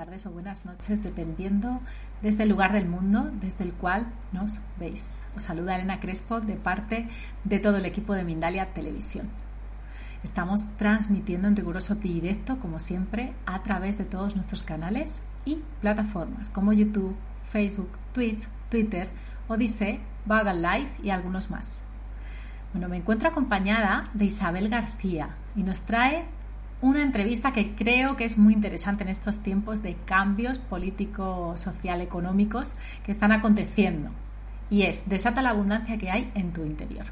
tardes o buenas noches, dependiendo desde el lugar del mundo desde el cual nos veis. Os saluda Elena Crespo de parte de todo el equipo de Mindalia Televisión. Estamos transmitiendo en riguroso directo, como siempre, a través de todos nuestros canales y plataformas como YouTube, Facebook, Twitch, Twitter, Odyssey, Vagal Live y algunos más. Bueno, me encuentro acompañada de Isabel García y nos trae una entrevista que creo que es muy interesante en estos tiempos de cambios políticos, social, económicos que están aconteciendo. Y es, desata la abundancia que hay en tu interior.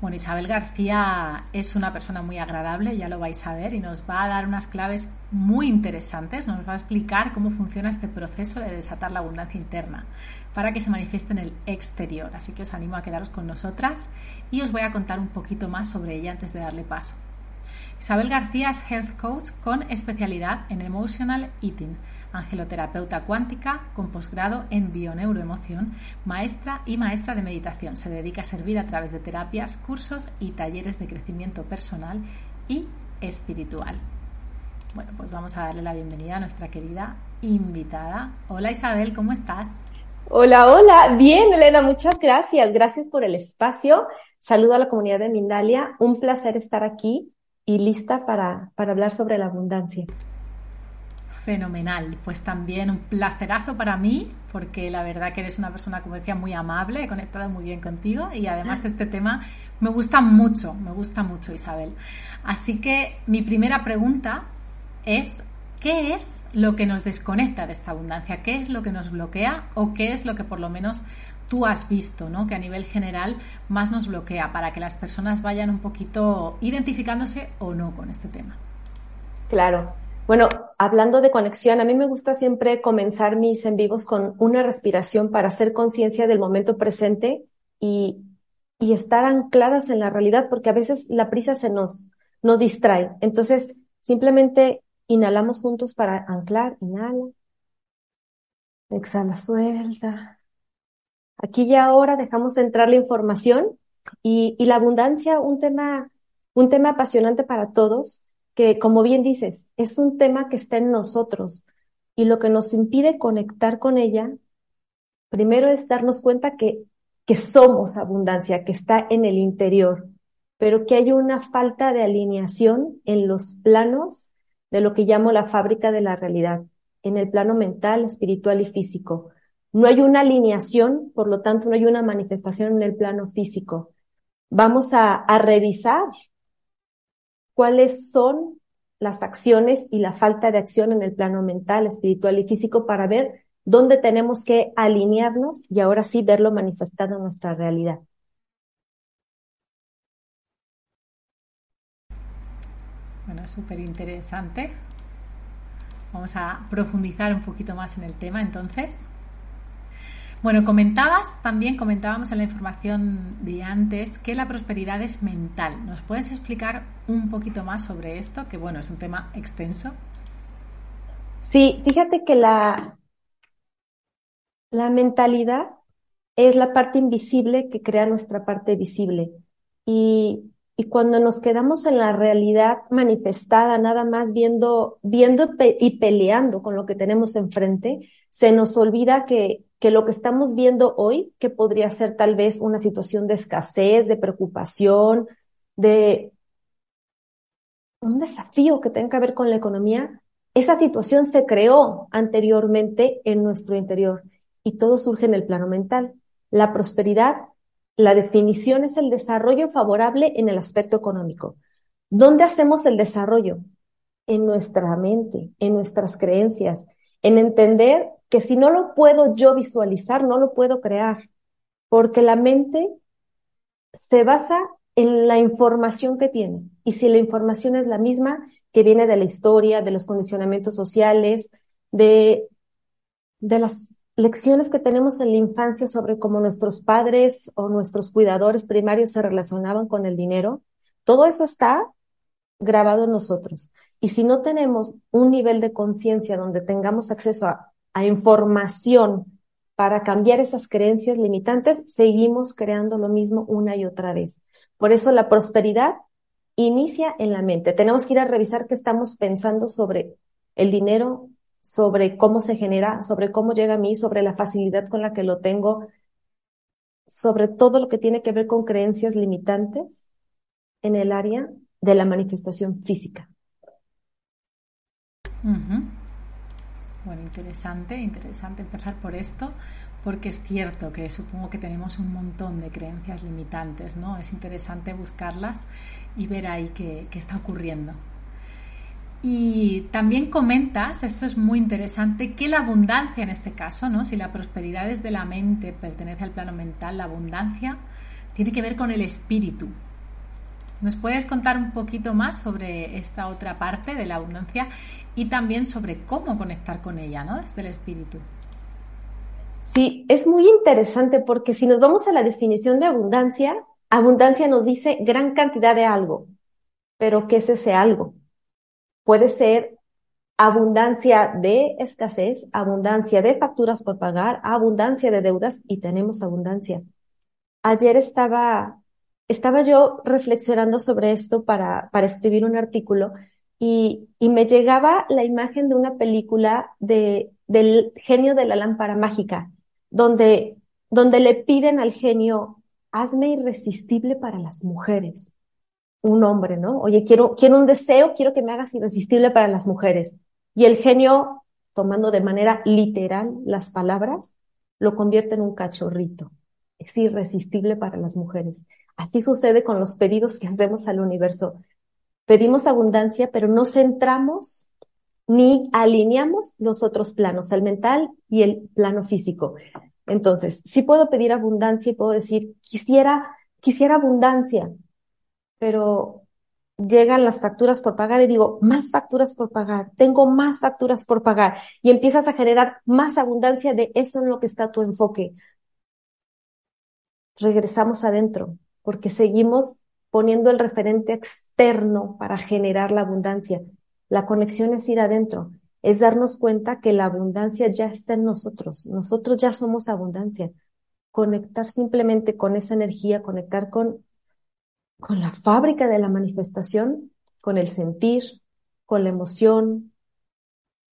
Bueno, Isabel García es una persona muy agradable, ya lo vais a ver, y nos va a dar unas claves muy interesantes, nos va a explicar cómo funciona este proceso de desatar la abundancia interna para que se manifieste en el exterior. Así que os animo a quedaros con nosotras y os voy a contar un poquito más sobre ella antes de darle paso. Isabel García es Health Coach con especialidad en Emotional Eating, angeloterapeuta cuántica con posgrado en bioneuroemoción, maestra y maestra de meditación. Se dedica a servir a través de terapias, cursos y talleres de crecimiento personal y espiritual. Bueno, pues vamos a darle la bienvenida a nuestra querida invitada. Hola Isabel, ¿cómo estás? Hola, hola. Bien, Elena, muchas gracias. Gracias por el espacio. Saludo a la comunidad de Mindalia. Un placer estar aquí y lista para, para hablar sobre la abundancia. Fenomenal, pues también un placerazo para mí, porque la verdad que eres una persona, como decía, muy amable, he conectado muy bien contigo y además este tema me gusta mucho, me gusta mucho, Isabel. Así que mi primera pregunta es, ¿qué es lo que nos desconecta de esta abundancia? ¿Qué es lo que nos bloquea o qué es lo que por lo menos tú has visto, ¿no? Que a nivel general más nos bloquea para que las personas vayan un poquito identificándose o no con este tema. Claro. Bueno, hablando de conexión, a mí me gusta siempre comenzar mis en vivos con una respiración para hacer conciencia del momento presente y, y estar ancladas en la realidad, porque a veces la prisa se nos, nos distrae. Entonces, simplemente inhalamos juntos para anclar, inhala, exhala, suelta, Aquí ya ahora dejamos entrar la información y, y la abundancia, un tema, un tema apasionante para todos, que como bien dices, es un tema que está en nosotros y lo que nos impide conectar con ella, primero es darnos cuenta que, que somos abundancia, que está en el interior, pero que hay una falta de alineación en los planos de lo que llamo la fábrica de la realidad, en el plano mental, espiritual y físico. No hay una alineación, por lo tanto, no hay una manifestación en el plano físico. Vamos a, revisar cuáles son las acciones y la falta de acción en el plano mental, espiritual y físico para ver dónde tenemos que alinearnos y ahora sí verlo manifestado en nuestra realidad. Bueno, súper interesante. Vamos a profundizar un poquito más en el tema entonces. Bueno, comentabas, también comentábamos en la información de antes, que la prosperidad es mental. ¿Nos puedes explicar un poquito más sobre esto? Que bueno, es un tema extenso. Sí, fíjate que la, la mentalidad es la parte invisible que crea nuestra parte visible. Y, y cuando nos quedamos en la realidad manifestada, nada más viendo, viendo y peleando con lo que tenemos enfrente, se nos olvida que que lo que estamos viendo hoy, que podría ser tal vez una situación de escasez, de preocupación, de un desafío que tenga que ver con la economía, esa situación se creó anteriormente en nuestro interior y todo surge en el plano mental. La prosperidad, la definición es el desarrollo favorable en el aspecto económico. ¿Dónde hacemos el desarrollo? en nuestra mente, en nuestras creencias, en entender que si no lo puedo yo visualizar, no lo puedo crear, porque la mente se basa en la información que tiene. Y si la información es la misma que viene de la historia, de los condicionamientos sociales, de, de las lecciones que tenemos en la infancia sobre cómo nuestros padres o nuestros cuidadores primarios se relacionaban con el dinero, todo eso está grabado en nosotros. Y si no tenemos un nivel de conciencia donde tengamos acceso a, información para cambiar esas creencias limitantes, seguimos creando lo mismo una y otra vez. Por eso la prosperidad inicia en la mente. Tenemos que ir a revisar qué estamos pensando sobre el dinero, sobre cómo se genera, sobre cómo llega a mí, sobre la facilidad con la que lo tengo, sobre todo lo que tiene que ver con creencias limitantes en el área de la manifestación física. Bueno, interesante, interesante empezar por esto, porque es cierto que supongo que tenemos un montón de creencias limitantes, ¿no? Es interesante buscarlas y ver ahí qué está ocurriendo. Y también comentas, esto es muy interesante, que la abundancia en este caso, ¿no? Si la prosperidad es de la mente, pertenece al plano mental, la abundancia tiene que ver con el espíritu, ¿Nos puedes contar un poquito más sobre esta otra parte de la abundancia y también sobre cómo conectar con ella, ¿no? Desde el espíritu. Sí, es muy interesante porque si nos vamos a la definición de abundancia, abundancia nos dice gran cantidad de algo, pero ¿qué es ese algo? Puede ser abundancia de escasez, abundancia de facturas por pagar, abundancia de deudas y tenemos abundancia. Ayer estaba estaba yo reflexionando sobre esto para, para escribir un artículo y, y me llegaba la imagen de una película de, del genio de la lámpara mágica, donde, donde le piden al genio, hazme irresistible para las mujeres. Un hombre, ¿no? Oye, quiero, quiero un deseo, quiero que me hagas irresistible para las mujeres. Y el genio, tomando de manera literal las palabras, lo convierte en un cachorrito. Es irresistible para las mujeres. Así sucede con los pedidos que hacemos al universo. Pedimos abundancia, pero no centramos ni alineamos los otros planos, el mental y el plano físico. Entonces, sí puedo pedir abundancia y puedo decir, quisiera, quisiera abundancia, pero llegan las facturas por pagar y digo, más facturas por pagar, tengo más facturas por pagar y empiezas a generar más abundancia de eso en lo que está tu enfoque. Regresamos adentro porque seguimos poniendo el referente externo para generar la abundancia. La conexión es ir adentro, es darnos cuenta que la abundancia ya está en nosotros, nosotros ya somos abundancia. Conectar simplemente con esa energía, conectar con, con la fábrica de la manifestación, con el sentir, con la emoción,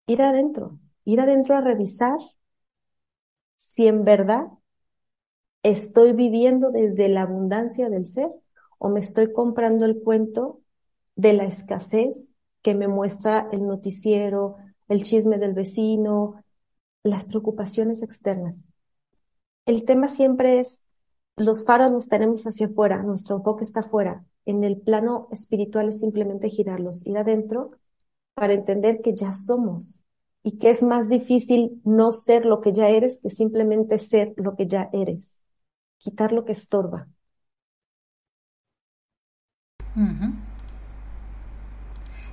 ir adentro, ir adentro a revisar si en verdad ¿Estoy viviendo desde la abundancia del ser o me estoy comprando el cuento de la escasez que me muestra el noticiero, el chisme del vecino, las preocupaciones externas? El tema siempre es, los faros los tenemos hacia afuera, nuestro enfoque está afuera. En el plano espiritual es simplemente girarlos, ir adentro para entender que ya somos y que es más difícil no ser lo que ya eres que simplemente ser lo que ya eres quitar lo que estorba.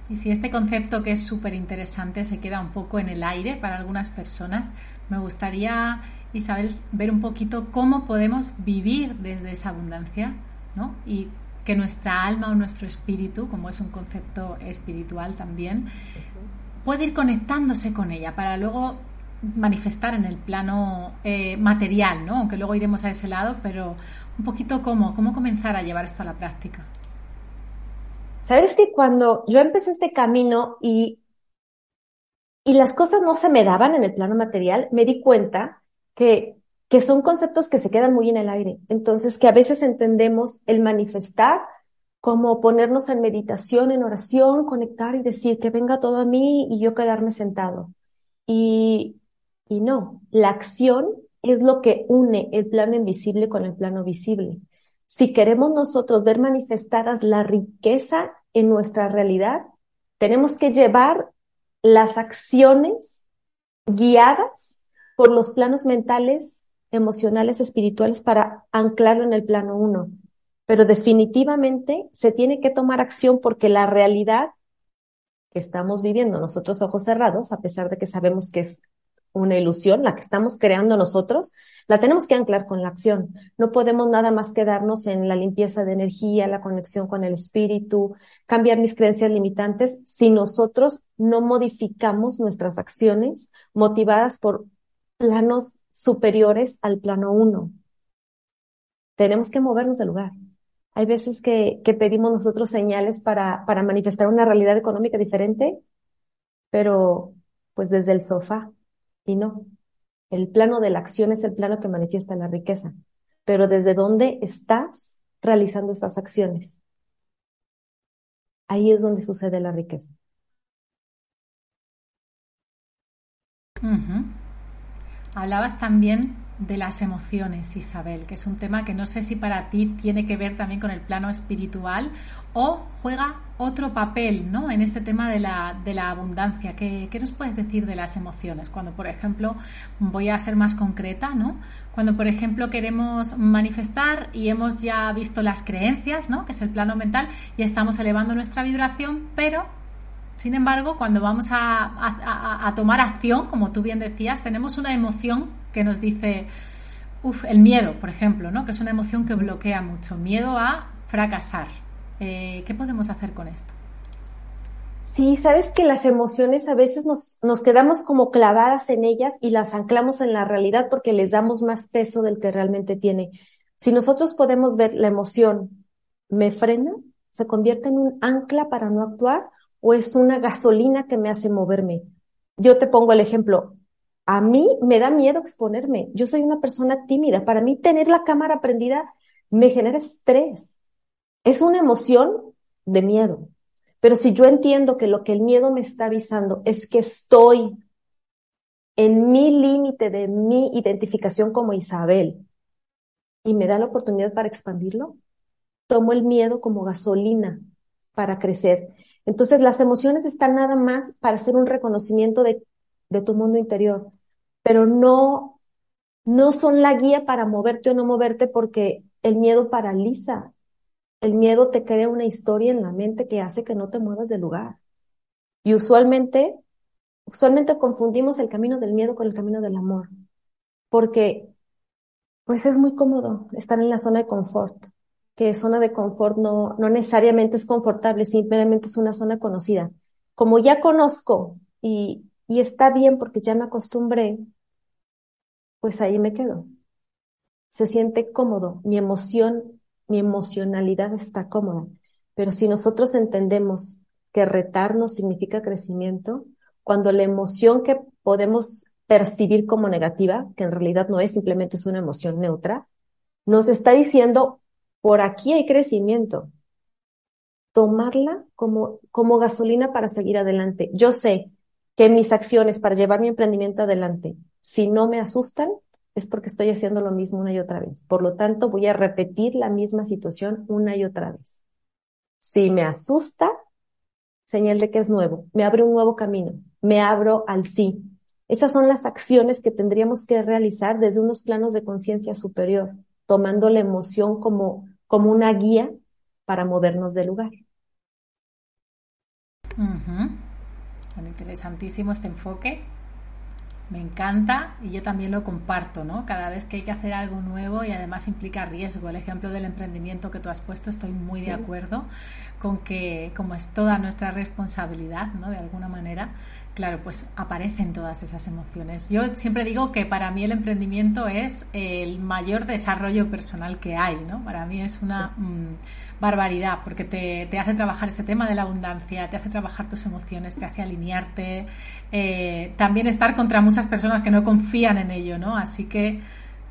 Y si este concepto que es súper interesante se queda un poco en el aire para algunas personas, me gustaría, Isabel, ver un poquito cómo podemos vivir desde esa abundancia, ¿no? Y que nuestra alma o nuestro espíritu, como es un concepto espiritual también, puede ir conectándose con ella para luego manifestar en el plano eh, material, ¿no? Aunque luego iremos a ese lado, pero un poquito cómo, cómo comenzar a llevar esto a la práctica. Sabes que cuando yo empecé este camino y, y las cosas no se me daban en el plano material, me di cuenta que, que son conceptos que se quedan muy en el aire. Entonces, que a veces entendemos el manifestar como ponernos en meditación, en oración, conectar y decir que venga todo a mí y yo quedarme sentado. Y, y no, la acción es lo que une el plano invisible con el plano visible. Si queremos nosotros ver manifestadas la riqueza en nuestra realidad, Tenemos que llevar las acciones guiadas por los planos mentales, emocionales, espirituales para anclarlo en el plano uno. Pero definitivamente se tiene que tomar acción porque la realidad que estamos viviendo nosotros ojos cerrados, a pesar de que sabemos que es una ilusión, la que estamos creando nosotros, la tenemos que anclar con la acción. No podemos nada más quedarnos en la limpieza de energía, la conexión con el espíritu, cambiar mis creencias limitantes si nosotros no modificamos nuestras acciones motivadas por planos superiores al plano uno. Tenemos que movernos del lugar. Hay veces que, pedimos nosotros señales para, para manifestar una realidad económica diferente, pero pues desde el sofá, y no, el plano de la acción es el plano que manifiesta la riqueza. Pero desde dónde estás realizando esas acciones, ahí es donde sucede la riqueza. Hablabas también de las emociones, Isabel, que es un tema que no sé si para ti tiene que ver también con el plano espiritual o juega otro papel ¿no? en este tema de la, de la abundancia. ¿Qué, ¿Qué, nos puedes decir de las emociones? Cuando, por ejemplo, voy a ser más concreta, ¿no? Cuando, por ejemplo, queremos manifestar y hemos ya visto las creencias, ¿no? que es el plano mental, y estamos elevando nuestra vibración, pero sin embargo, cuando vamos a, tomar acción, como tú bien decías, tenemos una emoción que nos dice, uff, el miedo, por ejemplo, ¿no? que es una emoción que bloquea mucho, miedo a fracasar. Eh, ¿Qué podemos hacer con esto? Sí, sabes que las emociones a veces nos, nos quedamos como clavadas en ellas y las anclamos en la realidad porque les damos más peso del que realmente tiene. Si nosotros podemos ver la emoción, me frena, se convierte en un ancla para no actuar o es una gasolina que me hace moverme. Yo te pongo el ejemplo. A mí me da miedo exponerme. Yo soy una persona tímida. Para mí tener la cámara prendida me genera estrés. Es una emoción de miedo. Pero si yo entiendo que lo que el miedo me está avisando es que estoy en mi límite de mi identificación como Isabel y me da la oportunidad para expandirlo, tomo el miedo como gasolina para crecer. Entonces, las emociones están nada más para hacer un reconocimiento de, tu mundo interior, pero no, no son la guía para moverte o no moverte porque el miedo paraliza. El miedo te crea una historia en la mente que hace que no te muevas del lugar. Y usualmente, usualmente confundimos el camino del miedo con el camino del amor, porque pues es muy cómodo estar en la zona de confort que zona de confort no, no necesariamente es confortable, simplemente es una zona conocida. Como ya conozco y, y está bien porque ya me acostumbré, pues ahí me quedo. Se siente cómodo, mi emoción, mi emocionalidad está cómoda. Pero si nosotros entendemos que retarnos significa crecimiento, cuando la emoción que podemos percibir como negativa, que en realidad no es, simplemente es una emoción neutra, nos está diciendo por aquí hay crecimiento. Tomarla como, como gasolina para seguir adelante. Yo sé que mis acciones para llevar mi emprendimiento adelante, si no me asustan, es porque estoy haciendo lo mismo una y otra vez. Por lo tanto, voy a repetir la misma situación una y otra vez. Si me asusta, señal de que es nuevo, me abre un nuevo camino, me abro al sí. Esas son las acciones que tendríamos que realizar desde unos planos de conciencia superior, tomando la emoción como como una guía para movernos del lugar. interesantísimo este enfoque. Me encanta y yo también lo comparto, ¿no? Cada vez que hay que hacer algo nuevo y además implica riesgo. El ejemplo del emprendimiento que tú has puesto, estoy muy de acuerdo con que como es toda nuestra responsabilidad, ¿no? De alguna manera, claro, pues aparecen todas esas emociones. Yo siempre digo que para mí el emprendimiento es el mayor desarrollo personal que hay, ¿no? Para mí es una mm, barbaridad porque te, te, hace trabajar ese tema de la abundancia, te hace trabajar tus emociones, te hace alinearte, eh, también estar contra muchas personas que no confían en ello, ¿no? Así que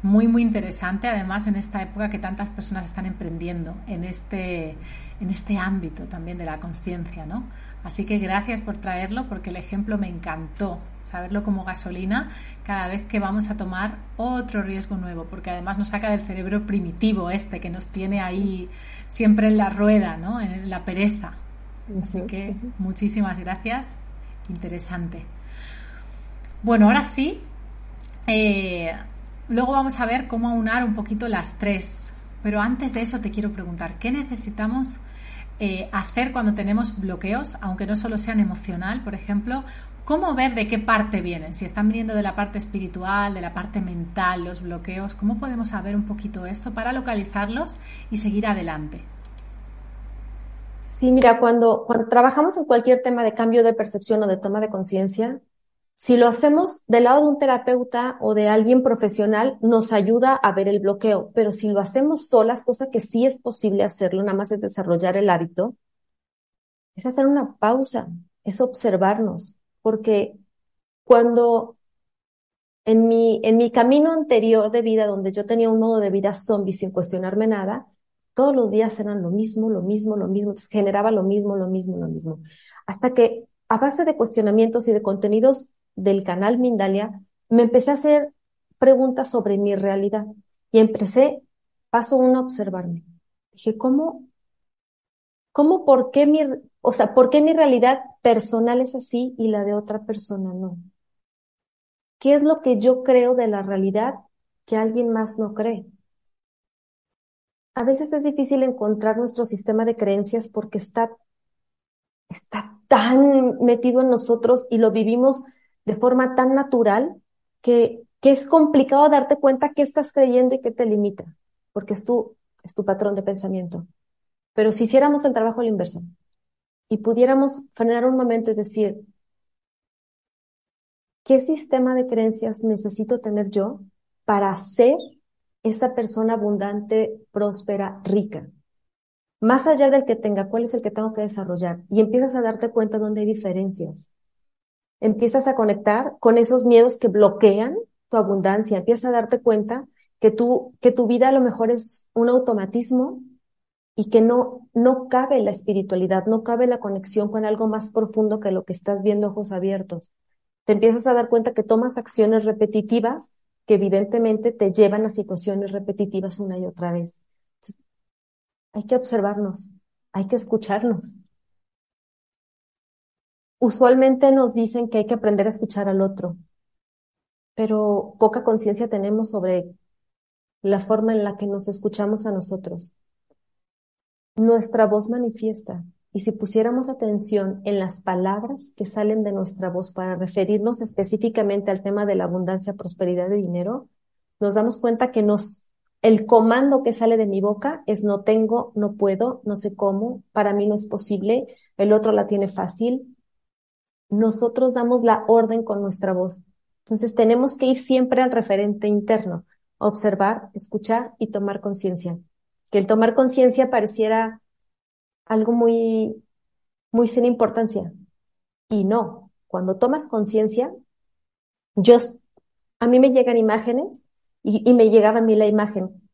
muy, muy interesante, además, en esta época que tantas personas están emprendiendo en este, en este ámbito también de la conciencia, ¿no? Así que gracias por traerlo porque el ejemplo me encantó, saberlo como gasolina cada vez que vamos a tomar otro riesgo nuevo, porque además nos saca del cerebro primitivo este que nos tiene ahí siempre en la rueda, ¿no? En la pereza. Así que muchísimas gracias. Interesante. Bueno, ahora sí. Eh, luego vamos a ver cómo aunar un poquito las tres. Pero antes de eso te quiero preguntar, ¿qué necesitamos eh, hacer cuando tenemos bloqueos, aunque no solo sean emocional, por ejemplo? ¿Cómo ver de qué parte vienen? Si están viniendo de la parte espiritual, de la parte mental, los bloqueos, ¿cómo podemos saber un poquito esto para localizarlos y seguir adelante? Sí, mira, cuando, cuando trabajamos en cualquier tema de cambio de percepción o de toma de conciencia, si lo hacemos del lado de un terapeuta o de alguien profesional, nos ayuda a ver el bloqueo, pero si lo hacemos solas, cosa que sí es posible hacerlo, nada más es desarrollar el hábito, es hacer una pausa, es observarnos, porque cuando en mi, en mi camino anterior de vida, donde yo tenía un modo de vida zombie sin cuestionarme nada, todos los días eran lo mismo, lo mismo, lo mismo, generaba lo mismo, lo mismo, lo mismo. Hasta que a base de cuestionamientos y de contenidos del canal Mindalia, me empecé a hacer preguntas sobre mi realidad y empecé, paso uno, a observarme. Dije, ¿cómo, cómo, por qué mi, o sea, ¿por qué mi realidad personal es así y la de otra persona no? ¿Qué es lo que yo creo de la realidad que alguien más no cree? A veces es difícil encontrar nuestro sistema de creencias porque está, está tan metido en nosotros y lo vivimos de forma tan natural que, que es complicado darte cuenta qué estás creyendo y qué te limita, porque es tu, es tu patrón de pensamiento. Pero si hiciéramos el trabajo a la inversa, y pudiéramos frenar un momento y decir, ¿qué sistema de creencias necesito tener yo para ser esa persona abundante, próspera, rica? Más allá del que tenga, ¿cuál es el que tengo que desarrollar? Y empiezas a darte cuenta dónde hay diferencias. Empiezas a conectar con esos miedos que bloquean tu abundancia. Empiezas a darte cuenta que tú, que tu vida a lo mejor es un automatismo y que no, no cabe la espiritualidad, no cabe la conexión con algo más profundo que lo que estás viendo ojos abiertos. Te empiezas a dar cuenta que tomas acciones repetitivas que evidentemente te llevan a situaciones repetitivas una y otra vez. hay que observarnos, hay que escucharnos. Usualmente nos dicen que hay que aprender a escuchar al otro, pero poca conciencia tenemos sobre la forma en la que nos escuchamos a nosotros nuestra voz manifiesta. Y si pusiéramos atención en las palabras que salen de nuestra voz para referirnos específicamente al tema de la abundancia, prosperidad de dinero, nos damos cuenta que nos, el comando que sale de mi boca es no tengo, no puedo, no sé cómo, para mí no es posible, el otro la tiene fácil. Nosotros damos la orden con nuestra voz. Entonces tenemos que ir siempre al referente interno, observar, escuchar y tomar conciencia que el tomar conciencia pareciera algo muy, muy sin importancia. Y no, cuando tomas conciencia, yo, a mí me llegan imágenes y, me llegaba a mí la imagen.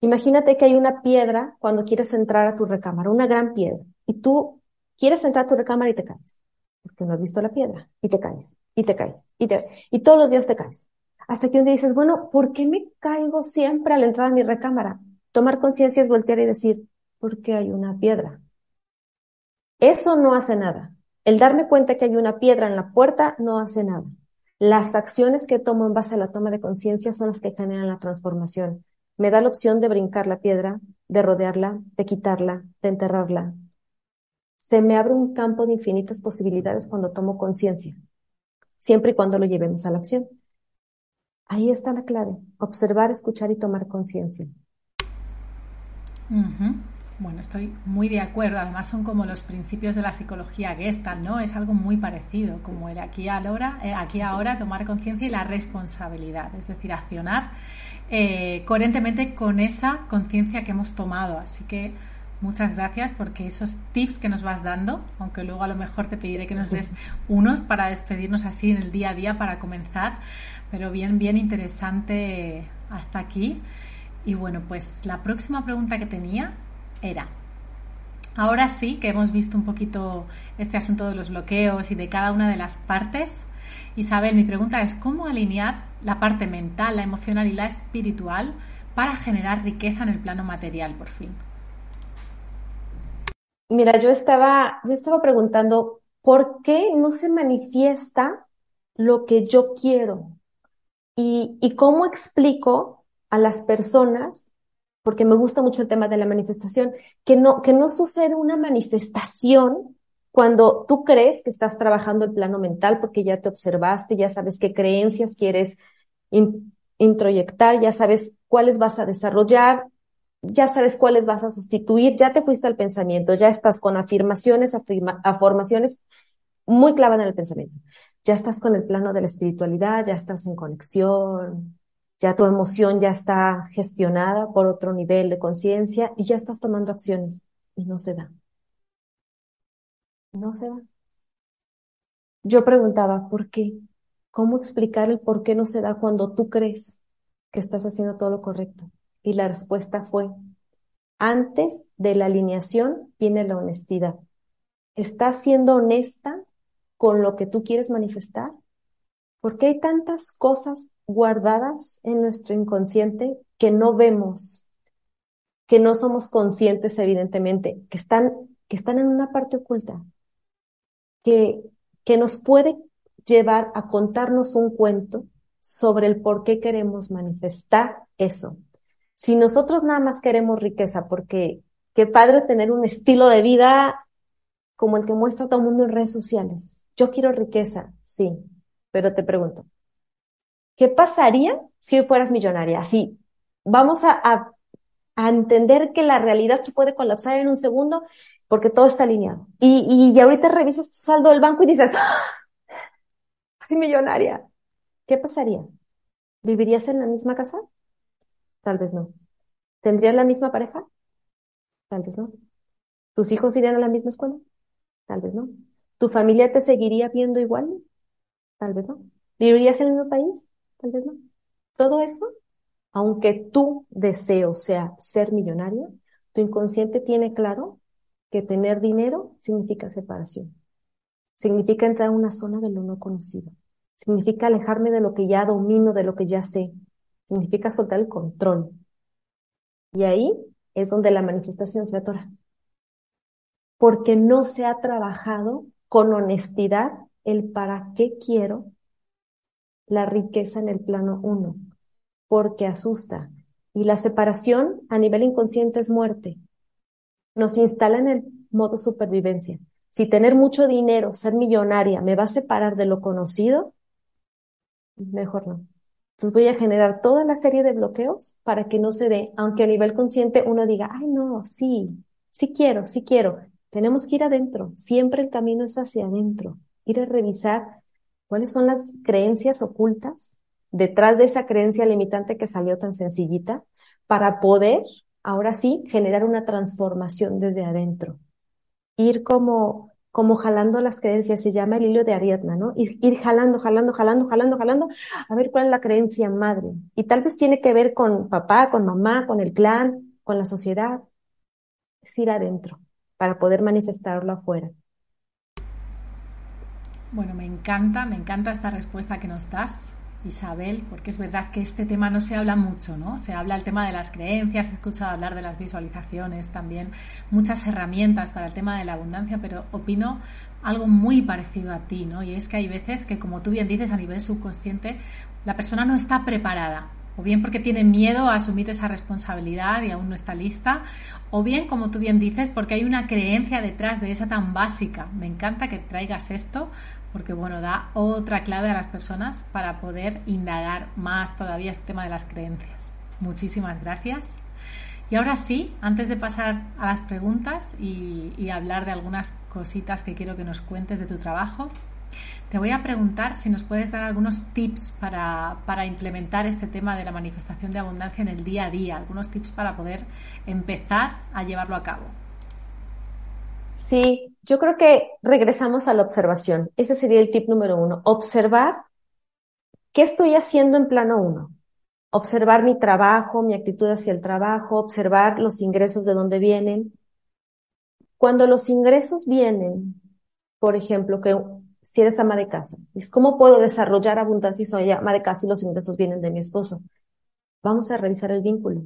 Imagínate que hay una piedra cuando quieres entrar a tu recámara, una gran piedra, y tú quieres entrar a tu recámara y te caes, porque no has visto la piedra, y te caes, y te caes, y, te, y todos los días te caes. Hasta que un día dices, bueno, ¿por qué me caigo siempre al entrar a mi recámara? Tomar conciencia es voltear y decir, ¿por qué hay una piedra? Eso no hace nada. El darme cuenta que hay una piedra en la puerta no hace nada. Las acciones que tomo en base a la toma de conciencia son las que generan la transformación. Me da la opción de brincar la piedra, de rodearla, de quitarla, de enterrarla. Se me abre un campo de infinitas posibilidades cuando tomo conciencia, siempre y cuando lo llevemos a la acción. Ahí está la clave, observar, escuchar y tomar conciencia. Bueno, estoy muy de acuerdo. Además son como los principios de la psicología Gestalt, ¿no? Es algo muy parecido, como el aquí ahora, eh, aquí ahora tomar conciencia y la responsabilidad, es decir, accionar eh, coherentemente con esa conciencia que hemos tomado. Así que muchas gracias porque esos tips que nos vas dando, aunque luego a lo mejor te pediré que nos des unos para despedirnos así en el día a día para comenzar, pero bien, bien interesante hasta aquí. Y bueno, pues la próxima pregunta que tenía era, ahora sí que hemos visto un poquito este asunto de los bloqueos y de cada una de las partes, Isabel, mi pregunta es, ¿cómo alinear la parte mental, la emocional y la espiritual para generar riqueza en el plano material, por fin? Mira, yo estaba, yo estaba preguntando, ¿por qué no se manifiesta lo que yo quiero? Y, y cómo explico a las personas, porque me gusta mucho el tema de la manifestación, que no, que no sucede una manifestación cuando tú crees que estás trabajando el plano mental porque ya te observaste, ya sabes qué creencias quieres introyectar, ya sabes cuáles vas a desarrollar, ya sabes cuáles vas a sustituir, ya te fuiste al pensamiento, ya estás con afirmaciones, afirma, afirmaciones muy clavadas en el pensamiento. Ya estás con el plano de la espiritualidad, ya estás en conexión, ya tu emoción ya está gestionada por otro nivel de conciencia y ya estás tomando acciones y no se da. No se da. Yo preguntaba, ¿por qué? ¿Cómo explicar el por qué no se da cuando tú crees que estás haciendo todo lo correcto? Y la respuesta fue, antes de la alineación viene la honestidad. ¿Estás siendo honesta con lo que tú quieres manifestar? Porque hay tantas cosas guardadas en nuestro inconsciente que no vemos, que no somos conscientes evidentemente, que están, que están en una parte oculta, que, que nos puede llevar a contarnos un cuento sobre el por qué queremos manifestar eso. Si nosotros nada más queremos riqueza, porque qué padre tener un estilo de vida como el que muestra todo el mundo en redes sociales. Yo quiero riqueza, sí, pero te pregunto, ¿qué pasaría si hoy fueras millonaria? Así, vamos a, a, a entender que la realidad se puede colapsar en un segundo porque todo está alineado. Y, y, ahorita revisas tu saldo del banco y dices, ¡Ah! ¡ay, millonaria! ¿Qué pasaría? ¿Vivirías en la misma casa? Tal vez no. ¿Tendrías la misma pareja? Tal vez no. ¿Tus hijos irían a la misma escuela? Tal vez no. ¿Tu familia te seguiría viendo igual? Tal vez no. ¿Vivirías en el mismo país? Tal vez no. Todo eso, aunque tu deseo sea ser millonario, tu inconsciente tiene claro que tener dinero significa separación. Significa entrar a una zona de lo no conocido. Significa alejarme de lo que ya domino, de lo que ya sé significa soltar el control. Y ahí es donde la manifestación se atora. Porque no se ha trabajado con honestidad el para qué quiero la riqueza en el plano uno. Porque asusta. Y la separación a nivel inconsciente es muerte. Nos instala en el modo supervivencia. Si tener mucho dinero, ser millonaria, me va a separar de lo conocido, mejor no. Entonces voy a generar toda la serie de bloqueos para que no se dé, aunque a nivel consciente uno diga, ay no, sí, sí quiero, sí quiero. Tenemos que ir adentro, siempre el camino es hacia adentro, ir a revisar cuáles son las creencias ocultas detrás de esa creencia limitante que salió tan sencillita para poder, ahora sí, generar una transformación desde adentro. Ir como como jalando las creencias, se llama el hilo de Ariadna, ¿no? Ir, ir, jalando, jalando, jalando, jalando, jalando, a ver cuál es la creencia madre. Y tal vez tiene que ver con papá, con mamá, con el clan, con la sociedad. Es ir adentro para poder manifestarlo afuera. Bueno, me encanta, me encanta esta respuesta que nos das. Isabel, porque es verdad que este tema no se habla mucho, ¿no? Se habla el tema de las creencias, he escuchado hablar de las visualizaciones también, muchas herramientas para el tema de la abundancia, pero opino algo muy parecido a ti, ¿no? Y es que hay veces que, como tú bien dices, a nivel subconsciente, la persona no está preparada o bien porque tiene miedo a asumir esa responsabilidad y aún no está lista, o bien, como tú bien dices, porque hay una creencia detrás de esa tan básica. Me encanta que traigas esto porque bueno, da otra clave a las personas para poder indagar más todavía este tema de las creencias. Muchísimas gracias. Y ahora sí, antes de pasar a las preguntas y, y, hablar de algunas cositas que quiero que nos cuentes de tu trabajo, te voy a preguntar si nos puedes dar algunos tips para, para implementar este tema de la manifestación de abundancia en el día a día, algunos tips para poder empezar a llevarlo a cabo. Sí, yo creo que regresamos a la observación. Ese sería el tip número uno. Observar qué estoy haciendo en plano uno. Observar mi trabajo, mi actitud hacia el trabajo, observar los ingresos de dónde vienen. Cuando los ingresos vienen, por ejemplo, que si eres ama de casa, es cómo puedo desarrollar abundancia si soy ama de casa y los ingresos vienen de mi esposo. Vamos a revisar el vínculo.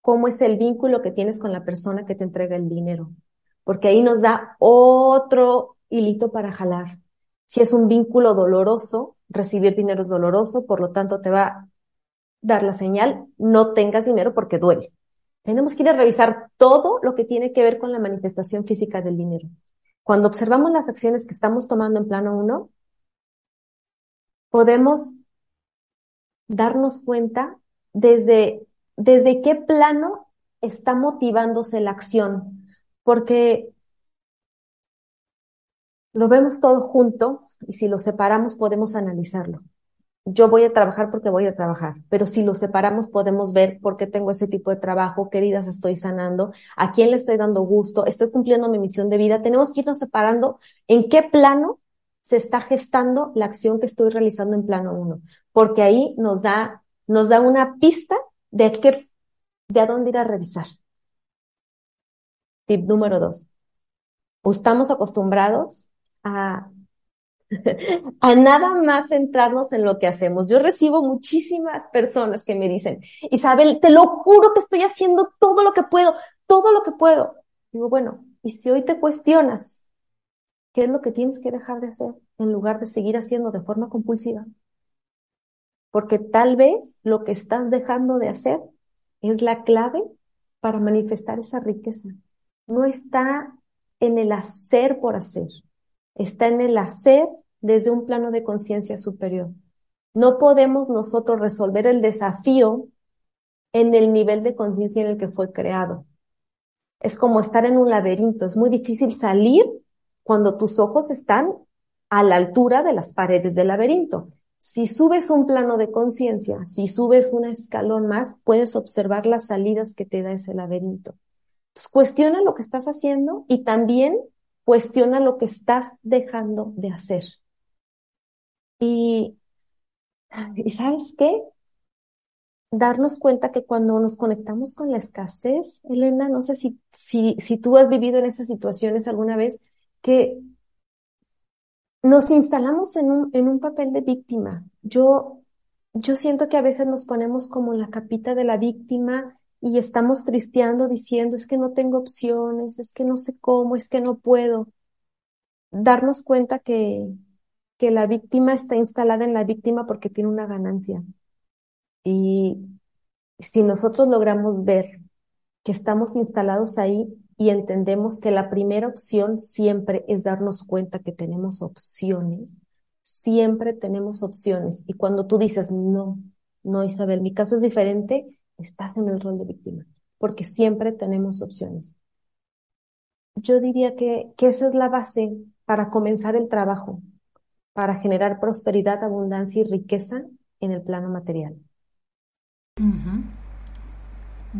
¿Cómo es el vínculo que tienes con la persona que te entrega el dinero? porque ahí nos da otro hilito para jalar. Si es un vínculo doloroso, recibir dinero es doloroso, por lo tanto te va a dar la señal, no tengas dinero porque duele. Tenemos que ir a revisar todo lo que tiene que ver con la manifestación física del dinero. Cuando observamos las acciones que estamos tomando en plano uno, podemos darnos cuenta desde, desde qué plano está motivándose la acción, porque lo vemos todo junto y si lo separamos podemos analizarlo. Yo voy a trabajar porque voy a trabajar, pero si lo separamos podemos ver por qué tengo ese tipo de trabajo, qué heridas estoy sanando, a quién le estoy dando gusto, estoy cumpliendo mi misión de vida. Tenemos que irnos separando en qué plano se está gestando la acción que estoy realizando en plano uno, porque ahí nos da, nos da una pista de qué, de a dónde ir a revisar. Tip número dos. Estamos acostumbrados a, a nada más centrarnos en lo que hacemos. Yo recibo muchísimas personas que me dicen, Isabel, te lo juro que estoy haciendo todo lo que puedo, todo lo que puedo. Digo, bueno, y si hoy te cuestionas, ¿qué es lo que tienes que dejar de hacer en lugar de seguir haciendo de forma compulsiva? Porque tal vez lo que estás dejando de hacer es la clave para manifestar esa riqueza. No está en el hacer por hacer, está en el hacer desde un plano de conciencia superior. No podemos nosotros resolver el desafío en el nivel de conciencia en el que fue creado. Es como estar en un laberinto, es muy difícil salir cuando tus ojos están a la altura de las paredes del laberinto. Si subes un plano de conciencia, si subes un escalón más, puedes observar las salidas que te da ese laberinto. cuestiona lo que estás haciendo y también cuestiona lo que estás dejando de hacer. Y, ¿y sabes qué? darnos cuenta que cuando nos conectamos con la escasez, Elena, no sé si, si, si tú has vivido en esas situaciones alguna vez, que nos instalamos en un, en un papel de víctima. Yo, yo siento que a veces nos ponemos como la capita de la víctima y estamos tristeando diciendo es que no tengo opciones, es que no sé cómo, es que no puedo. Darnos cuenta que, que la víctima está instalada en la víctima porque tiene una ganancia. Y si nosotros logramos ver que estamos instalados ahí, y entendemos que la primera opción siempre es darnos cuenta que tenemos opciones. Siempre tenemos opciones. Y cuando tú dices, no, no, Isabel, mi caso es diferente, estás en el rol de víctima, porque siempre tenemos opciones. Yo diría que, que esa es la base para comenzar el trabajo, para generar prosperidad, abundancia y riqueza en el plano material.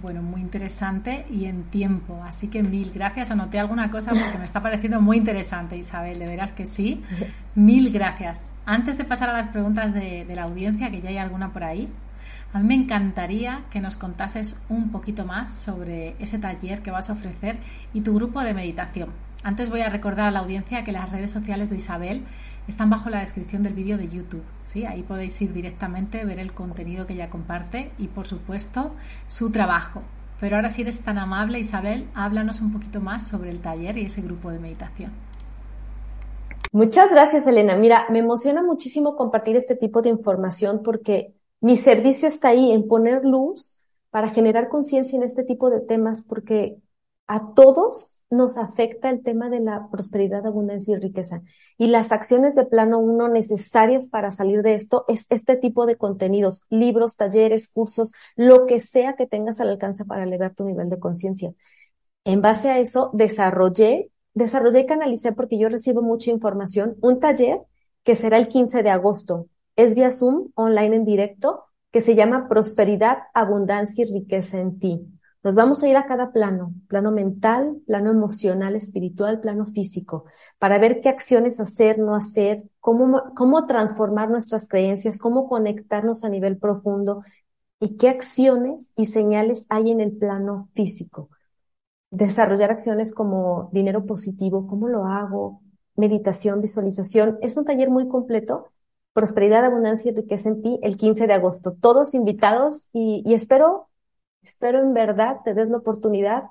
Bueno, muy interesante y en tiempo. Así que mil gracias. Anoté alguna cosa porque me está pareciendo muy interesante, Isabel. De veras que sí. Mil gracias. Antes de pasar a las preguntas de, la audiencia, que ya hay alguna por ahí, a mí me encantaría que nos contases un poquito más sobre ese taller que vas a ofrecer y tu grupo de meditación. Antes voy a recordar a la audiencia que las redes sociales de Isabel están bajo la descripción del vídeo de YouTube. ¿sí? Ahí podéis ir directamente, ver el contenido que ella comparte y, por supuesto, su trabajo. Pero ahora, si eres tan amable, Isabel, háblanos un poquito más sobre el taller y ese grupo de meditación. Muchas gracias, Elena. Mira, me emociona muchísimo compartir este tipo de información porque mi servicio está ahí en poner luz para generar conciencia en este tipo de temas, porque a todos nos afecta el tema de la prosperidad, abundancia y riqueza. Y las acciones de plano uno necesarias para salir de esto es este tipo de contenidos, libros, talleres, cursos, lo que sea que tengas al alcance para elevar tu nivel de conciencia. En base a eso, desarrollé, desarrollé y canalicé porque yo recibo mucha información, un taller que será el 15 de agosto. Es vía Zoom, online en directo, que se llama Prosperidad, Abundancia y Riqueza en ti. Nos vamos a ir a cada plano, plano mental, plano emocional, espiritual, plano físico, para ver qué acciones hacer, no hacer, cómo, cómo transformar nuestras creencias, cómo conectarnos a nivel profundo y qué acciones y señales hay en el plano físico. Desarrollar acciones como dinero positivo, cómo lo hago, meditación, visualización. Es un taller muy completo. Prosperidad, abundancia y riqueza en ti el 15 de agosto. Todos invitados y, espero Espero en verdad te des la oportunidad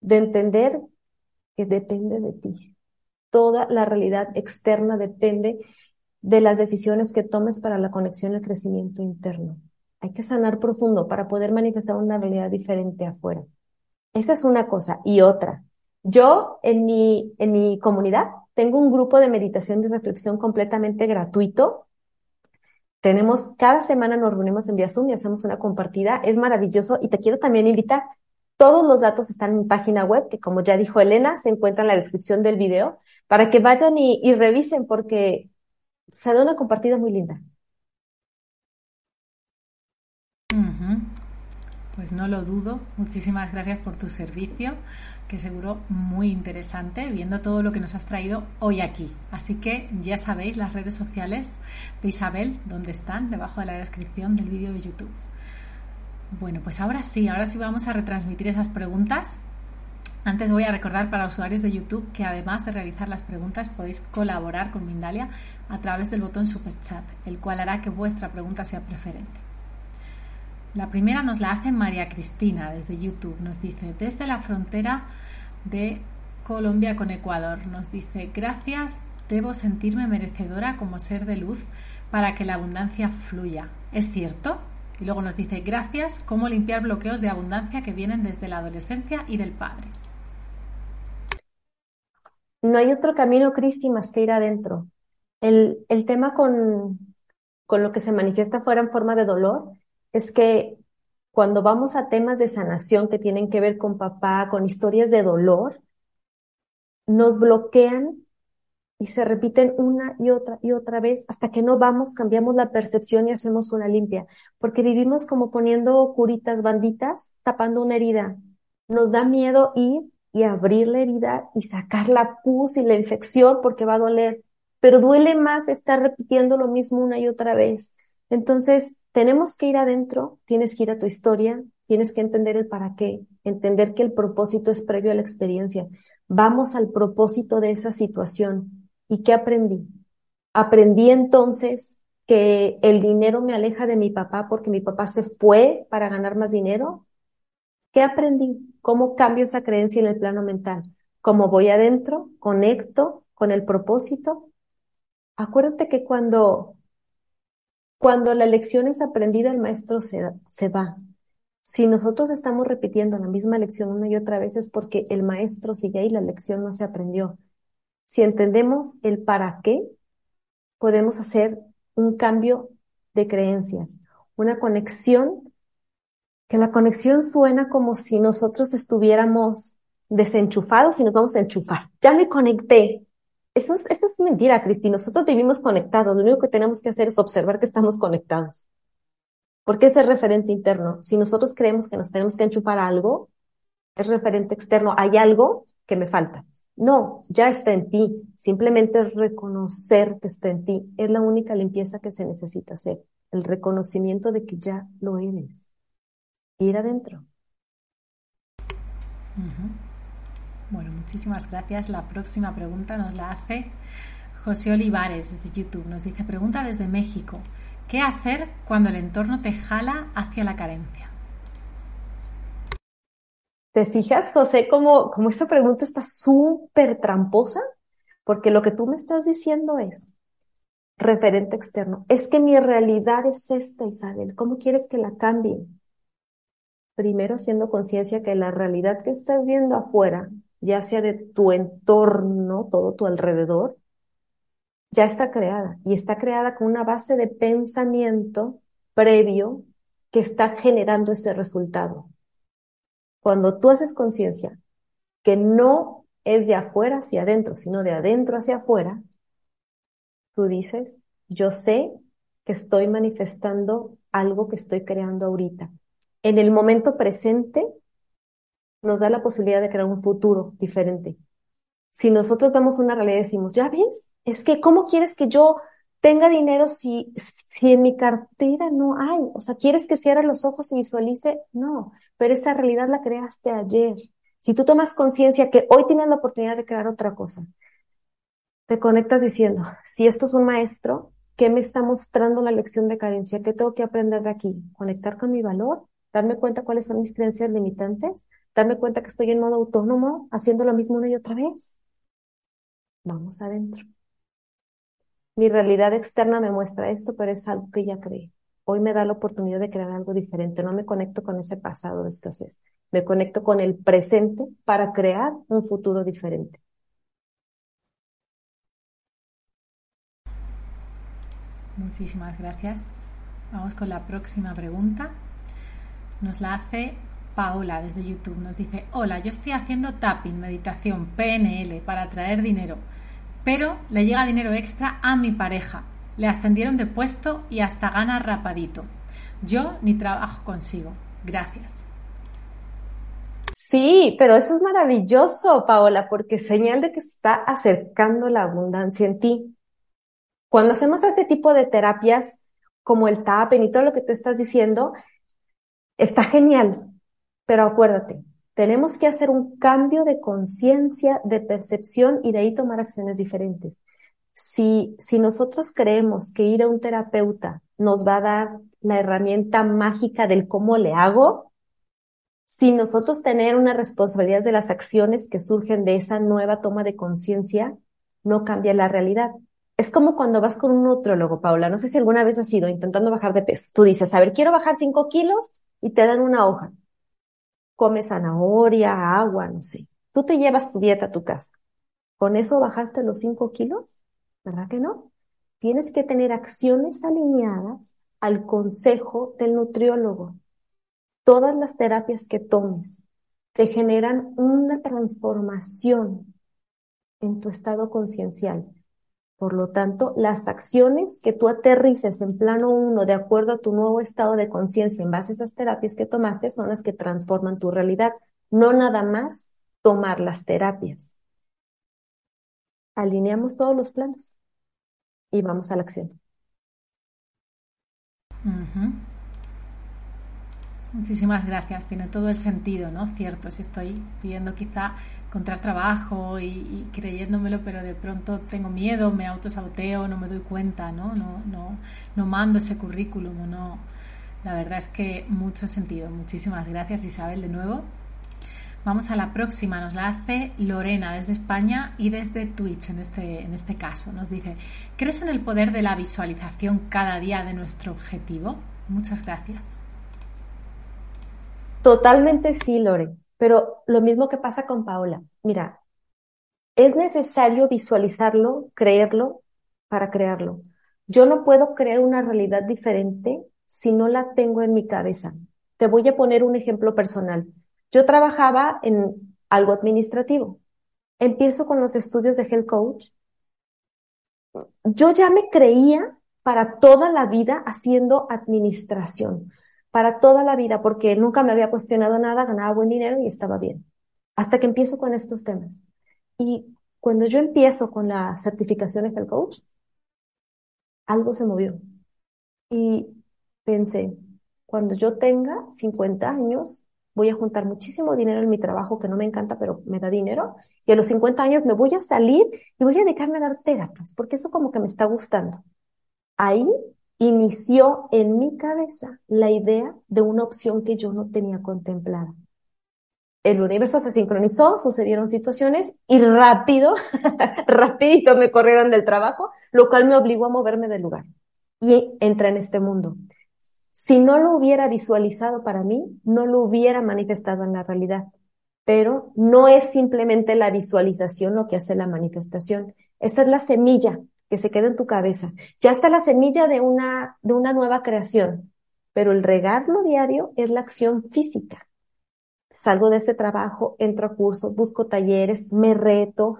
de entender que depende de ti. Toda la realidad externa depende de las decisiones que tomes para la conexión y el crecimiento interno. Hay que sanar profundo para poder manifestar una realidad diferente afuera. Esa es una cosa. Y otra, yo en mi, en mi comunidad tengo un grupo de meditación y reflexión completamente gratuito. Tenemos, cada semana nos reunimos en vía Zoom y hacemos una compartida. Es maravilloso y te quiero también invitar. Todos los datos están en mi página web, que como ya dijo Elena, se encuentra en la descripción del video, para que vayan y, revisen porque sale una compartida muy linda. Pues no lo dudo. Muchísimas gracias por tu servicio, que seguro muy interesante, viendo todo lo que nos has traído hoy aquí. Así que ya sabéis las redes sociales de Isabel, donde están, debajo de la descripción del vídeo de YouTube. Bueno, pues ahora sí, ahora sí vamos a retransmitir esas preguntas. Antes voy a recordar para usuarios de YouTube que además de realizar las preguntas podéis colaborar con Mindalia a través del botón Super Chat, el cual hará que vuestra pregunta sea preferente. La primera nos la hace María Cristina desde YouTube. Nos dice, desde la frontera de Colombia con Ecuador, nos dice, gracias, debo sentirme merecedora como ser de luz para que la abundancia fluya. ¿Es cierto? Y luego nos dice, gracias, cómo limpiar bloqueos de abundancia que vienen desde la adolescencia y del padre. No hay otro camino, Cristi, más que ir adentro. El, el tema con, con lo que se manifiesta fuera en forma de dolor es que cuando vamos a temas de sanación que tienen que ver con papá, con historias de dolor, nos bloquean y se repiten una y otra y otra vez hasta que no vamos, cambiamos la percepción y hacemos una limpia, porque vivimos como poniendo curitas, banditas, tapando una herida. Nos da miedo ir y abrir la herida y sacar la pus y la infección porque va a doler, pero duele más estar repitiendo lo mismo una y otra vez. Entonces, tenemos que ir adentro, tienes que ir a tu historia, tienes que entender el para qué, entender que el propósito es previo a la experiencia. Vamos al propósito de esa situación. ¿Y qué aprendí? Aprendí entonces que el dinero me aleja de mi papá porque mi papá se fue para ganar más dinero. ¿Qué aprendí? ¿Cómo cambio esa creencia en el plano mental? ¿Cómo voy adentro? ¿Conecto con el propósito? Acuérdate que cuando cuando la lección es aprendida, el maestro se, se va. Si nosotros estamos repitiendo la misma lección una y otra vez es porque el maestro sigue ahí, la lección no se aprendió. Si entendemos el para qué, podemos hacer un cambio de creencias, una conexión, que la conexión suena como si nosotros estuviéramos desenchufados y nos vamos a enchufar. Ya me conecté, eso es, mentira, Cristi. Nosotros vivimos conectados. Lo único que tenemos que hacer es observar que estamos conectados. Porque es el referente interno. Si nosotros creemos que nos tenemos que enchufar algo, es referente externo. Hay algo que me falta. No, ya está en ti. Simplemente reconocer que está en ti. Es la única limpieza que se necesita hacer. El reconocimiento de que ya lo eres. Ir adentro. Bueno, muchísimas gracias. La próxima pregunta nos la hace José Olivares desde YouTube. Nos dice, pregunta desde México. ¿Qué hacer cuando el entorno te jala hacia la carencia? ¿Te fijas, José, cómo, cómo esta pregunta está súper tramposa? Porque lo que tú me estás diciendo es, referente externo, es que mi realidad es esta, Isabel. ¿Cómo quieres que la cambie? Primero, siendo conciencia que la realidad que estás viendo afuera ya sea de tu entorno, todo tu alrededor, ya está creada y está creada con una base de pensamiento previo que está generando ese resultado. Cuando tú haces conciencia que no es de afuera hacia adentro, sino de adentro hacia afuera, tú dices, yo sé que estoy manifestando algo que estoy creando ahorita. En el momento presente nos da la posibilidad de crear un futuro diferente. Si nosotros vemos una realidad y decimos, ya ves, es que ¿cómo quieres que yo tenga dinero si, si en mi cartera no hay? O sea, ¿quieres que cierre los ojos y visualice? No, pero esa realidad la creaste ayer. Si tú tomas conciencia que hoy tienes la oportunidad de crear otra cosa, te conectas diciendo, si esto es un maestro, ¿qué me está mostrando la lección de carencia? ¿Qué tengo que aprender de aquí? Conectar con mi valor, darme cuenta cuáles son mis creencias limitantes darme cuenta que estoy en modo autónomo haciendo lo mismo una y otra vez. Vamos adentro. Mi realidad externa me muestra esto, pero es algo que ya creí. Hoy me da la oportunidad de crear algo diferente. No me conecto con ese pasado de escasez. Me conecto con el presente para crear un futuro diferente. Muchísimas gracias. Vamos con la próxima pregunta. Nos la hace Paola desde YouTube. Nos dice, hola, yo estoy haciendo tapping, meditación, PNL para atraer dinero, pero le llega dinero extra a mi pareja. Le ascendieron de puesto y hasta gana rapadito. Yo ni trabajo consigo. Gracias. Sí, pero eso es maravilloso, Paola, porque señal de que se está acercando la abundancia en ti. Cuando hacemos este tipo de terapias, como el tapping y todo lo que tú estás diciendo, está genial. Pero acuérdate, tenemos que hacer un cambio de conciencia, de percepción y de ahí tomar acciones diferentes. Si, si nosotros creemos que ir a un terapeuta nos va a dar la herramienta mágica del cómo le hago, si nosotros tener una responsabilidad de las acciones que surgen de esa nueva toma de conciencia, no cambia la realidad. Es como cuando vas con un nutriólogo, Paula. No sé si alguna vez has ido intentando bajar de peso. Tú dices, a ver, quiero bajar cinco kilos y te dan una hoja. Come zanahoria, agua, no sé. Tú te llevas tu dieta a tu casa. ¿Con eso bajaste los cinco kilos? ¿Verdad que no? Tienes que tener acciones alineadas al consejo del nutriólogo. Todas las terapias que tomes te generan una transformación en tu estado conciencial por lo tanto, las acciones que tú aterrices en plano uno de acuerdo a tu nuevo estado de conciencia en base a esas terapias que tomaste son las que transforman tu realidad, no nada más tomar las terapias. Alineamos todos los planos y vamos a la acción. Muchísimas gracias, tiene todo el sentido, ¿no? Cierto, si estoy pidiendo quizá encontrar trabajo y, creyéndomelo, pero de pronto tengo miedo, me autosaboteo, no me doy cuenta, ¿no? No, no, no mando ese currículum, no. La verdad es que mucho sentido. Muchísimas gracias Isabel de nuevo. Vamos a la próxima, nos la hace Lorena desde España y desde Twitch en este, en este caso. Nos dice, ¿crees en el poder de la visualización cada día de nuestro objetivo? Muchas gracias. Totalmente sí, Lore. Pero lo mismo que pasa con Paola. Mira, es necesario visualizarlo, creerlo para crearlo. Yo no puedo crear una realidad diferente si no la tengo en mi cabeza. Te voy a poner un ejemplo personal. Yo trabajaba en algo administrativo. Empiezo con los estudios de Health Coach. Yo ya me creía para toda la vida haciendo administración para toda la vida porque nunca me había cuestionado nada, ganaba buen dinero y estaba bien. Hasta que empiezo con estos temas. Y cuando yo empiezo con la certificación el Coach, algo se movió. Y pensé, cuando yo tenga 50 años, voy a juntar muchísimo dinero en mi trabajo que no me encanta, pero me da dinero. Y a los 50 años me voy a salir y voy a dedicarme a dar terapias, porque eso como que me está gustando. Ahí inició en mi cabeza la idea de una opción que yo no tenía contemplada. El universo se sincronizó, sucedieron situaciones y rápido, rapidito me corrieron del trabajo, lo cual me obligó a moverme del lugar y entré en este mundo. Si no lo hubiera visualizado para mí, no lo hubiera manifestado en la realidad. Pero no es simplemente la visualización lo que hace la manifestación. Esa es la semilla que se quede en tu cabeza. Ya está la semilla de una, de una nueva creación, pero el regarlo diario es la acción física. Salgo de ese trabajo, entro a cursos, busco talleres, me reto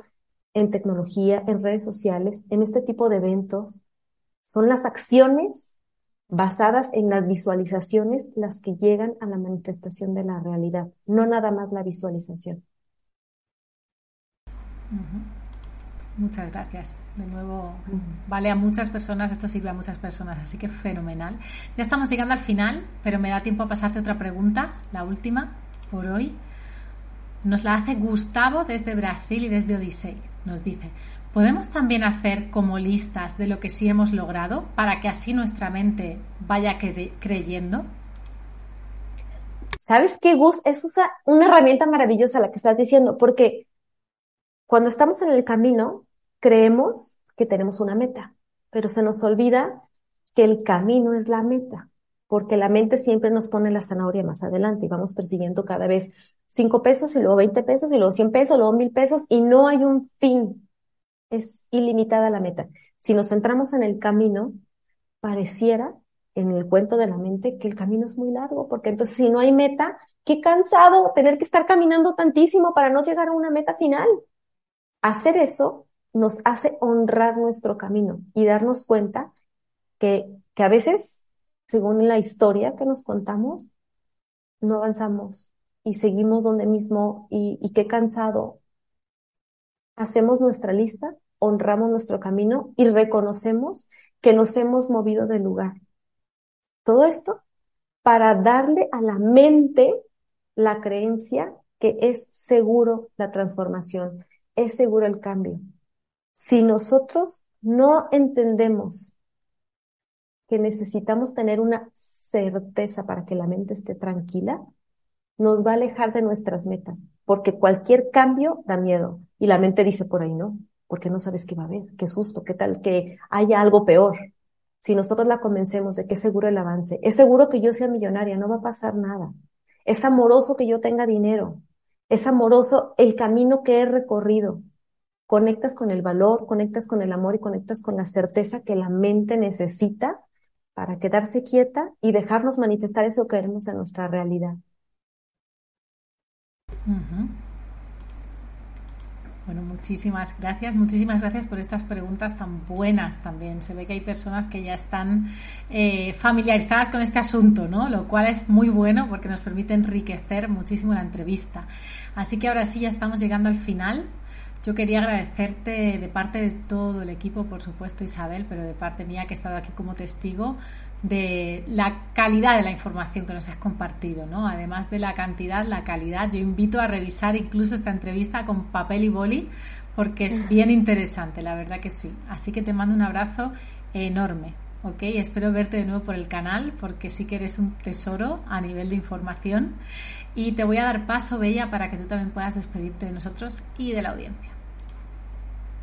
en tecnología, en redes sociales, en este tipo de eventos. Son las acciones basadas en las visualizaciones las que llegan a la manifestación de la realidad, no nada más la visualización. Muchas gracias. De nuevo, vale a muchas personas, esto sirve a muchas personas, así que fenomenal. Ya estamos llegando al final, pero me da tiempo a pasarte otra pregunta, la última por hoy. Nos la hace Gustavo desde Brasil y desde Odisei. Nos dice, ¿podemos también hacer como listas de lo que sí hemos logrado para que así nuestra mente vaya creyendo? ¿Sabes qué, Gus? Es una herramienta maravillosa la que estás diciendo, porque cuando estamos en el camino, creemos que tenemos una meta, pero se nos olvida que el camino es la meta, porque la mente siempre nos pone la zanahoria más adelante y vamos persiguiendo cada vez cinco pesos y luego 20 pesos y luego 100 pesos, luego mil pesos y no hay un fin. Es ilimitada la meta. Si nos centramos en el camino, pareciera en el cuento de la mente que el camino es muy largo, porque entonces si no hay meta, qué cansado tener que estar caminando tantísimo para no llegar a una meta final. Hacer eso nos hace honrar nuestro camino y darnos cuenta que, que a veces, según la historia que nos contamos, no avanzamos y seguimos donde mismo y, y qué cansado. Hacemos nuestra lista, honramos nuestro camino y reconocemos que nos hemos movido del lugar todo esto para darle a la mente la creencia que es seguro la transformación, es seguro el cambio. Si nosotros no entendemos que necesitamos tener una certeza para que la mente esté tranquila, nos va a alejar de nuestras metas, porque cualquier cambio da miedo. Y la mente dice por ahí, no, porque no sabes qué va a haber, qué susto, qué tal que haya algo peor si nosotros la convencemos de que es seguro el avance, es seguro que yo sea millonaria, no va a pasar nada. Es amoroso que yo tenga dinero, es amoroso el camino que he recorrido. Conectas con el valor, conectas con el amor y conectas con la certeza que la mente necesita para quedarse quieta y dejarnos manifestar eso que queremos en nuestra realidad. Bueno, muchísimas gracias, muchísimas gracias por estas preguntas tan buenas también. Se ve que hay personas que ya están eh, familiarizadas con este asunto, ¿no? Lo cual es muy bueno porque nos permite enriquecer muchísimo la entrevista. Así que ahora sí ya estamos llegando al final. Yo quería agradecerte de parte de todo el equipo, por supuesto Isabel, pero de parte mía que he estado aquí como testigo, de la calidad de la información que nos has compartido, ¿no? Además de la cantidad, la calidad. Yo invito a revisar incluso esta entrevista con papel y boli porque es bien interesante, la verdad que sí. Así que te mando un abrazo enorme, ¿ok? Espero verte de nuevo por el canal porque sí que eres un tesoro a nivel de información y te voy a dar paso, Bella, para que tú también puedas despedirte de nosotros y de la audiencia.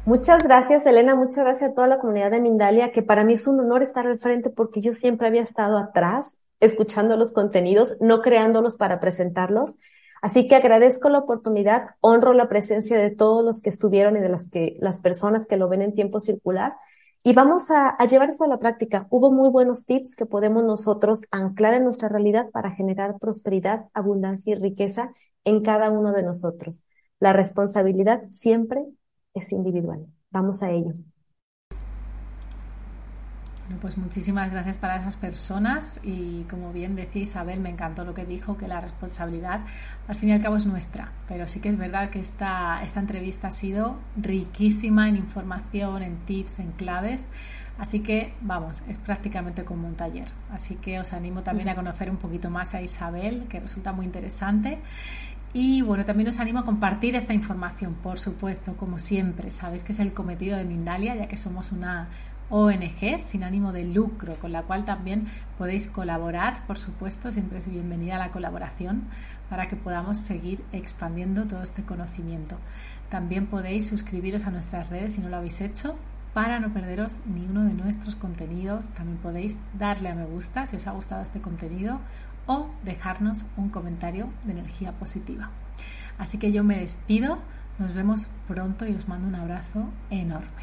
Muchas gracias, Elena. Muchas gracias a toda la comunidad de Mindalia, que para mí es un honor estar al frente porque yo siempre había estado atrás, escuchando los contenidos, no creándolos para presentarlos. Así que agradezco la oportunidad, honro la presencia de todos los que estuvieron y de las que, las personas que lo ven en tiempo circular. Y vamos a, llevar esto a la práctica. Hubo muy buenos tips que podemos nosotros anclar en nuestra realidad para generar prosperidad, abundancia y riqueza en cada uno de nosotros. La responsabilidad siempre es individual. Vamos a ello. Bueno, pues muchísimas gracias para esas personas y como bien decía Isabel, me encantó lo que dijo, que la responsabilidad al fin y al cabo es nuestra, pero sí que es verdad que esta, esta entrevista ha sido riquísima en información, en tips, en claves, así que vamos, es prácticamente como un taller, así que os animo también a conocer un poquito más a Isabel, que resulta muy interesante. Y bueno, también os animo a compartir esta información, por supuesto, como siempre. Sabéis que es el cometido de Mindalia, ya que somos una ONG sin ánimo de lucro, con la cual también podéis colaborar, por supuesto, siempre es bienvenida la colaboración para que podamos seguir expandiendo todo este conocimiento. También podéis suscribiros a nuestras redes si no lo habéis hecho para no perderos ni uno de nuestros contenidos. También podéis darle a me gusta si os ha gustado este contenido o dejarnos un comentario de energía positiva. Así que yo me despido, nos vemos pronto y os mando un abrazo enorme.